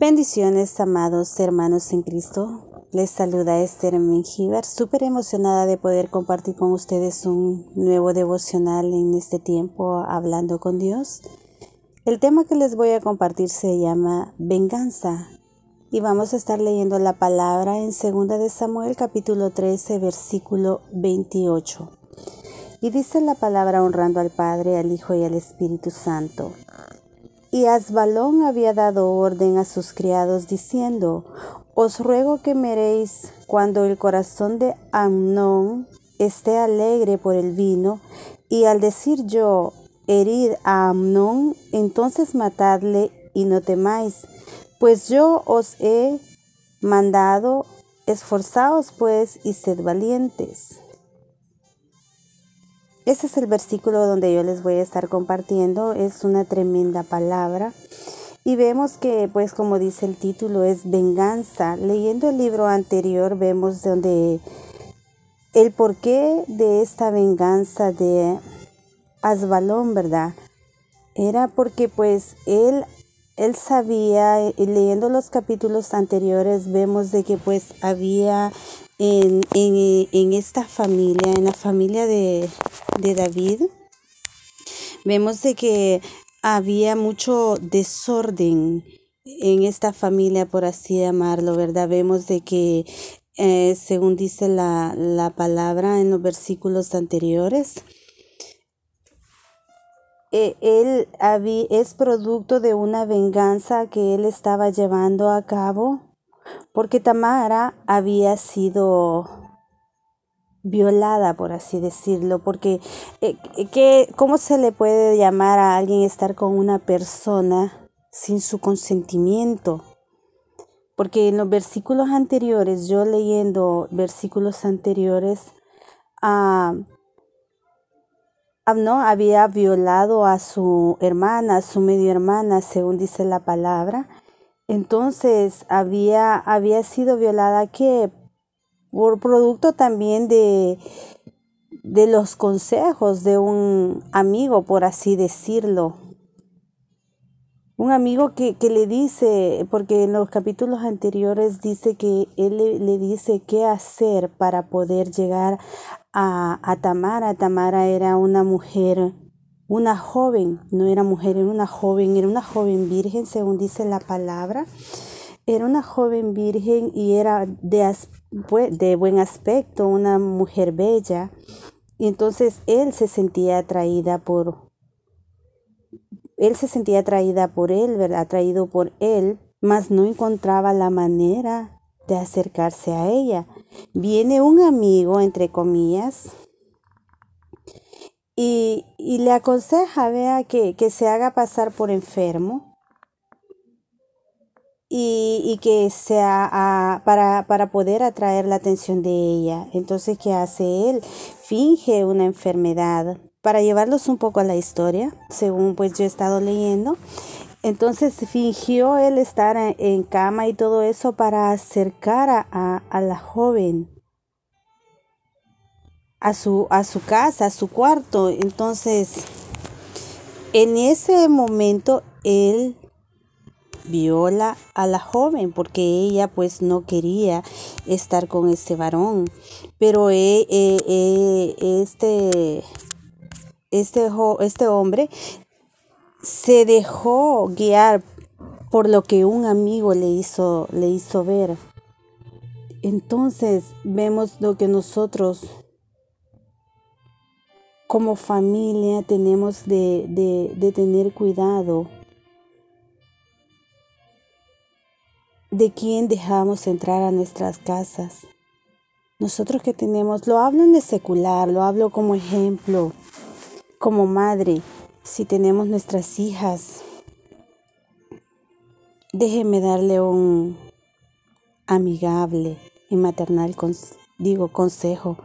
Bendiciones, amados hermanos en Cristo. Les saluda Esther Mengíbar, súper emocionada de poder compartir con ustedes un nuevo devocional en este tiempo hablando con Dios. El tema que les voy a compartir se llama venganza y vamos a estar leyendo la palabra en 2 de Samuel capítulo 13 versículo 28. Y dice la palabra honrando al Padre, al Hijo y al Espíritu Santo. Y Asbalón había dado orden a sus criados diciendo, Os ruego que meréis cuando el corazón de Amnón esté alegre por el vino, y al decir yo, herid a Amnón, entonces matadle y no temáis, pues yo os he mandado, esforzaos pues y sed valientes. Ese es el versículo donde yo les voy a estar compartiendo. Es una tremenda palabra. Y vemos que, pues como dice el título, es venganza. Leyendo el libro anterior vemos donde el porqué de esta venganza de Asbalón, ¿verdad? Era porque pues él él sabía, leyendo los capítulos anteriores, vemos de que pues había en, en, esta familia, en la familia de, de David, vemos de que había mucho desorden en esta familia, por así llamarlo, ¿verdad? Vemos de que, eh, según dice la, la palabra en los versículos anteriores, eh, él es producto de una venganza que él estaba llevando a cabo porque Tamara había sido violada, por así decirlo, porque eh, ¿cómo se le puede llamar a alguien estar con una persona sin su consentimiento? Porque en los versículos anteriores, yo leyendo versículos anteriores, a ah, no había violado a su hermana, a su medio hermana, según dice la palabra. Entonces había, había sido violada que por producto también de, de los consejos de un amigo, por así decirlo. Un amigo que, que, le dice, porque en los capítulos anteriores dice que él le, le dice qué hacer para poder llegar a, Tamara. Tamara era una mujer, una joven, no era mujer, era una joven, era una joven virgen, según dice la palabra. Era una joven virgen y era de, de buen aspecto, una mujer bella. Y entonces él se sentía atraída por, él se sentía atraída por él, ¿verdad? Atraído por él, mas no encontraba la manera de acercarse a ella. Viene un amigo, entre comillas, y, le aconseja, vea, que, se haga pasar por enfermo y, que sea para, para poder atraer la atención de ella. Entonces, ¿qué hace él? Finge una enfermedad. Para llevarlos un poco a la historia, según pues yo he estado leyendo, entonces fingió él estar en cama y todo eso para acercar a, la joven a su, a su casa, a su cuarto. Entonces, en ese momento él viola a la joven porque ella pues no quería estar con ese varón. Pero eh, eh, eh, este, este, este hombre se dejó guiar por lo que un amigo le hizo, le hizo ver. Entonces vemos lo que nosotros como familia tenemos de, de, de tener cuidado de quién dejamos entrar a nuestras casas. Nosotros que tenemos, lo hablo en el secular, lo hablo como ejemplo, como madre si tenemos nuestras hijas, déjeme darle un amigable y maternal, digo, consejo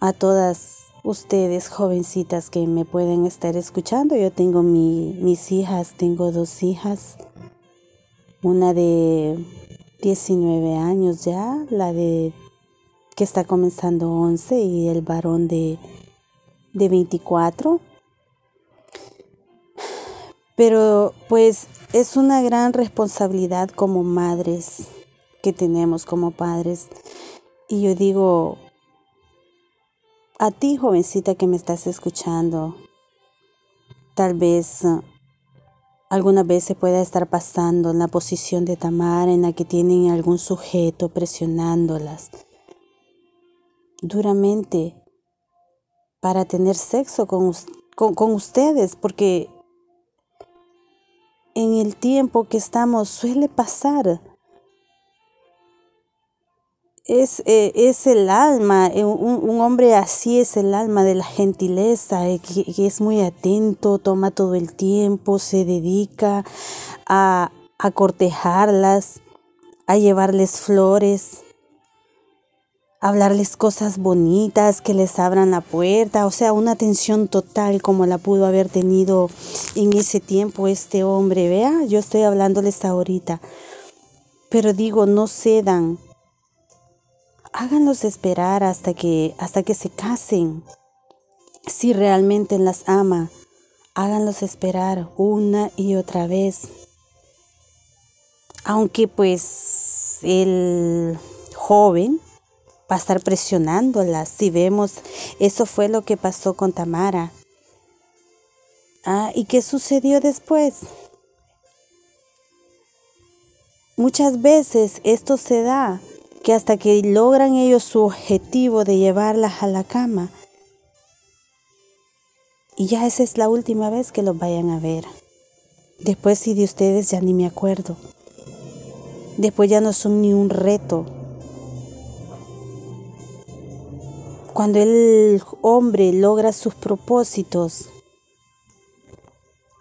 a todas ustedes, jovencitas que me pueden estar escuchando. Yo tengo mis hijas, tengo dos hijas, una de 19 años ya, la de que está comenzando 11 y el varón de, de 24 pero pues es una gran responsabilidad como madres que tenemos como padres. Y yo digo, a ti jovencita que me estás escuchando, tal vez uh, alguna vez se pueda estar pasando en la posición de Tamara en la que tienen algún sujeto presionándolas duramente para tener sexo con, con ustedes, porque en el tiempo que estamos suele pasar es, eh, es el alma, eh, un, hombre así es el alma de la gentileza, eh, que, es muy atento, toma todo el tiempo, se dedica a, a cortejarlas, a llevarles flores, a hablarles cosas bonitas, que les abran la puerta, o sea, una atención total como la pudo haber tenido en ese tiempo este hombre, vea, yo estoy hablándoles ahorita, pero digo, no cedan háganlos esperar hasta que, hasta que se casen. Si realmente las ama, háganlos esperar una y otra vez. Aunque pues el joven va a estar presionándolas. Si vemos, eso fue lo que pasó con Tamara. Ah, ¿y qué sucedió después? Muchas veces esto se da que hasta que logran ellos su objetivo de llevarlas a la cama, y ya esa es la última vez que los vayan a ver. Después si de ustedes ya ni me acuerdo. Después ya no son ni un reto. Cuando el hombre logra sus propósitos,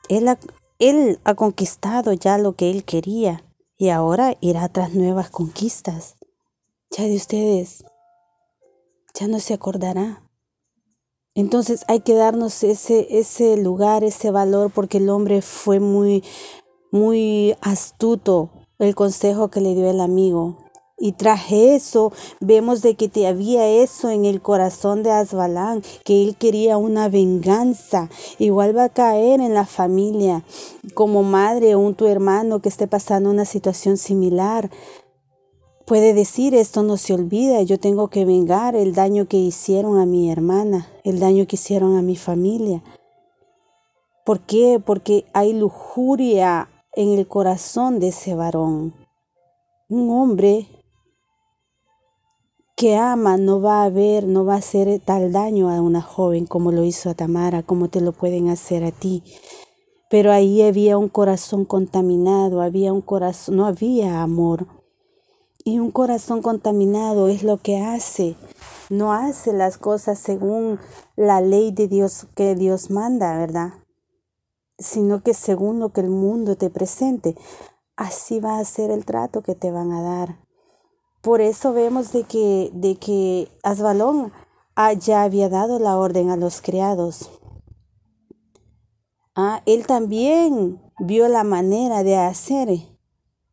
él ha, él ha conquistado ya lo que él quería y ahora irá tras nuevas conquistas ya de ustedes ya no se acordará. Entonces hay que darnos ese, ese lugar, ese valor, porque el hombre fue muy, muy astuto el consejo que le dio el amigo. Y tras eso vemos de que te había eso en el corazón de Asbalán, que él quería una venganza. Igual va a caer en la familia, como madre o un tu hermano que esté pasando una situación similar. Puede decir, esto no se olvida, yo tengo que vengar el daño que hicieron a mi hermana, el daño que hicieron a mi familia. ¿Por qué? Porque hay lujuria en el corazón de ese varón. Un hombre que ama no va a ver, no va a hacer tal daño a una joven como lo hizo a Tamara, como te lo pueden hacer a ti. Pero ahí había un corazón contaminado, había un corazón, no había amor. Y un corazón contaminado es lo que hace, no hace las cosas según la ley de Dios que Dios manda, ¿verdad? Sino que según lo que el mundo te presente, así va a ser el trato que te van a dar. Por eso vemos de que, de que Asbalón ya había dado la orden a los criados. Ah, él también vio la manera de hacer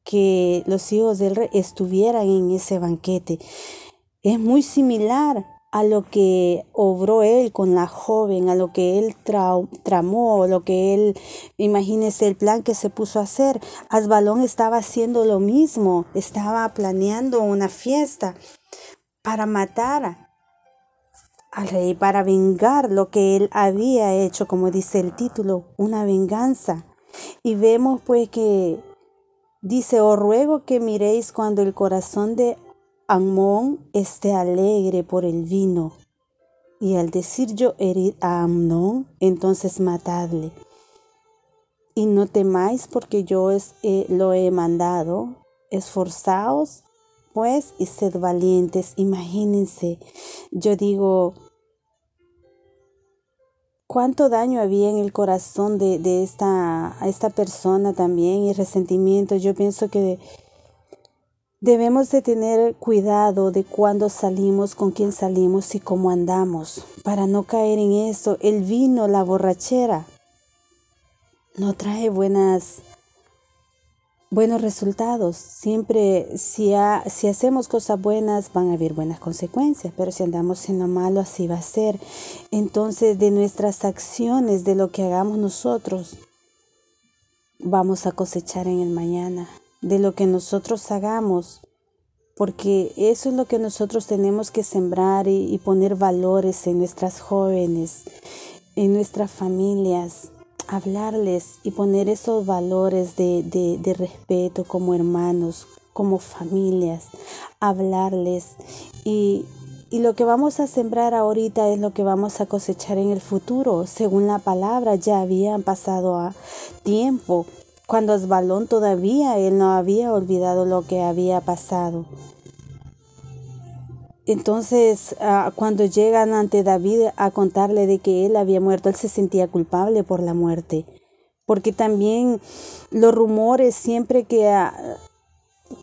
que los hijos del rey estuvieran en ese banquete. Es muy similar a lo que obró él con la joven, a lo que él tramó, lo que él, imagínese el plan que se puso a hacer. Asbalón estaba haciendo lo mismo, estaba planeando una fiesta para matar al rey, para vengar lo que él había hecho, como dice el título, una venganza. Y vemos pues que Dice, os ruego que miréis cuando el corazón de Amón esté alegre por el vino. Y al decir yo herid a Amnón, entonces matadle. Y no temáis porque yo eh, lo he mandado. Esforzaos pues y sed valientes. Imagínense, yo digo, cuánto daño había en el corazón de, de esta, esta persona también y resentimiento. Yo pienso que debemos de tener cuidado de cuándo salimos, con quién salimos y cómo andamos, para no caer en eso. El vino, la borrachera, no trae buenas buenos resultados. Siempre, si, si hacemos cosas buenas, van a haber buenas consecuencias, pero si andamos en lo malo, así va a ser. Entonces, de nuestras acciones, de lo que hagamos nosotros, vamos a cosechar en el mañana, de lo que nosotros hagamos, porque eso es lo que nosotros tenemos que sembrar y, poner valores en nuestras jóvenes, en nuestras familias, hablarles y poner esos valores de, de respeto como hermanos, como familias, hablarles y, y lo que vamos a sembrar ahorita es lo que vamos a cosechar en el futuro. Según la palabra, ya habían pasado a tiempo. Cuando Asbalón todavía él no había olvidado lo que había pasado. Entonces, ah, cuando llegan ante David a contarle de que él había muerto, él se sentía culpable por la muerte. Porque también los rumores siempre que ah,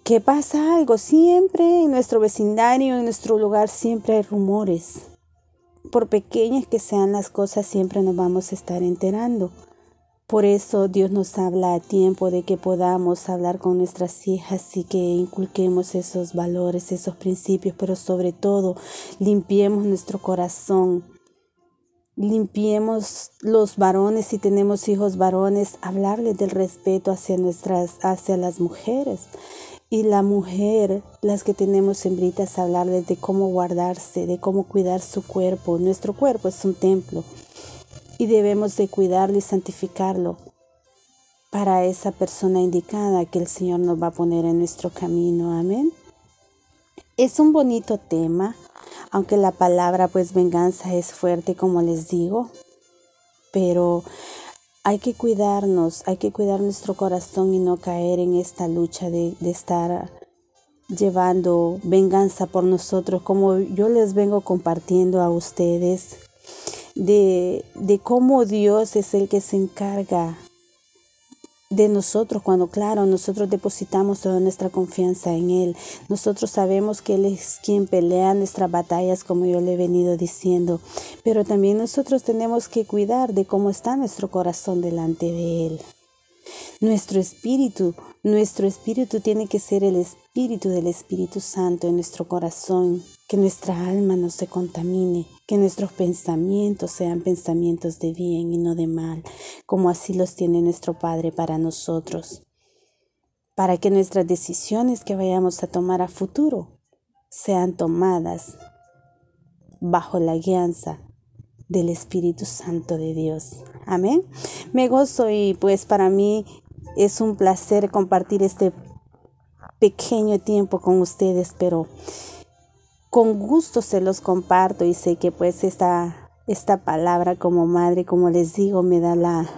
que pasa algo. Siempre en nuestro vecindario, en nuestro lugar, siempre hay rumores. Por pequeñas que sean las cosas, siempre nos vamos a estar enterando. Por eso Dios nos habla a tiempo de que podamos hablar con nuestras hijas y que inculquemos esos valores, esos principios, pero sobre todo limpiemos nuestro corazón. Limpiemos los varones si tenemos hijos varones, hablarles del respeto hacia nuestras hacia las mujeres y la mujer, las que tenemos hembritas, hablarles de cómo guardarse, de cómo cuidar su cuerpo. Nuestro cuerpo es un templo y debemos de cuidarlo y santificarlo para esa persona indicada que el Señor nos va a poner en nuestro camino. Amén. Es un bonito tema, aunque la palabra pues venganza es fuerte como les digo, pero hay que cuidarnos, hay que cuidar nuestro corazón y no caer en esta lucha de, estar llevando venganza por nosotros, como yo les vengo compartiendo a ustedes, de, de cómo Dios es el que se encarga de nosotros cuando, claro, nosotros depositamos toda nuestra confianza en Él. Nosotros sabemos que Él es quien pelea nuestras batallas, como yo le he venido diciendo, pero también nosotros tenemos que cuidar de cómo está nuestro corazón delante de Él. Nuestro espíritu, nuestro espíritu tiene que ser el espíritu del Espíritu Santo en nuestro corazón, que nuestra alma no se contamine, que nuestros pensamientos sean pensamientos de bien y no de mal, como así los tiene nuestro Padre para nosotros, para que nuestras decisiones que vayamos a tomar a futuro sean tomadas bajo la guianza del Espíritu Santo de Dios. Amén. Me gozo y pues para mí es un placer compartir este pequeño tiempo con ustedes, pero con gusto se los comparto y sé que pues esta, esta palabra como madre, como les digo, me da la,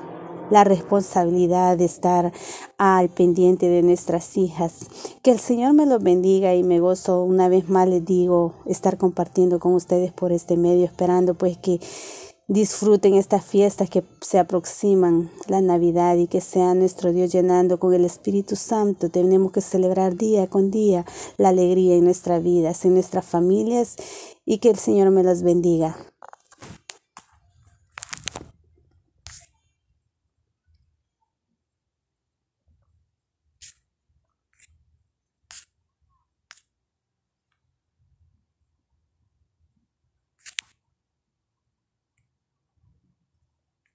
la responsabilidad de estar al pendiente de nuestras hijas. Que el Señor me los bendiga y me gozo una vez más les digo estar compartiendo con ustedes por este medio, esperando pues que disfruten estas fiestas que se aproximan, la Navidad y que sea nuestro Dios llenando con el Espíritu Santo. Tenemos que celebrar día con día la alegría en nuestras vidas, en nuestras familias y que el Señor me las bendiga.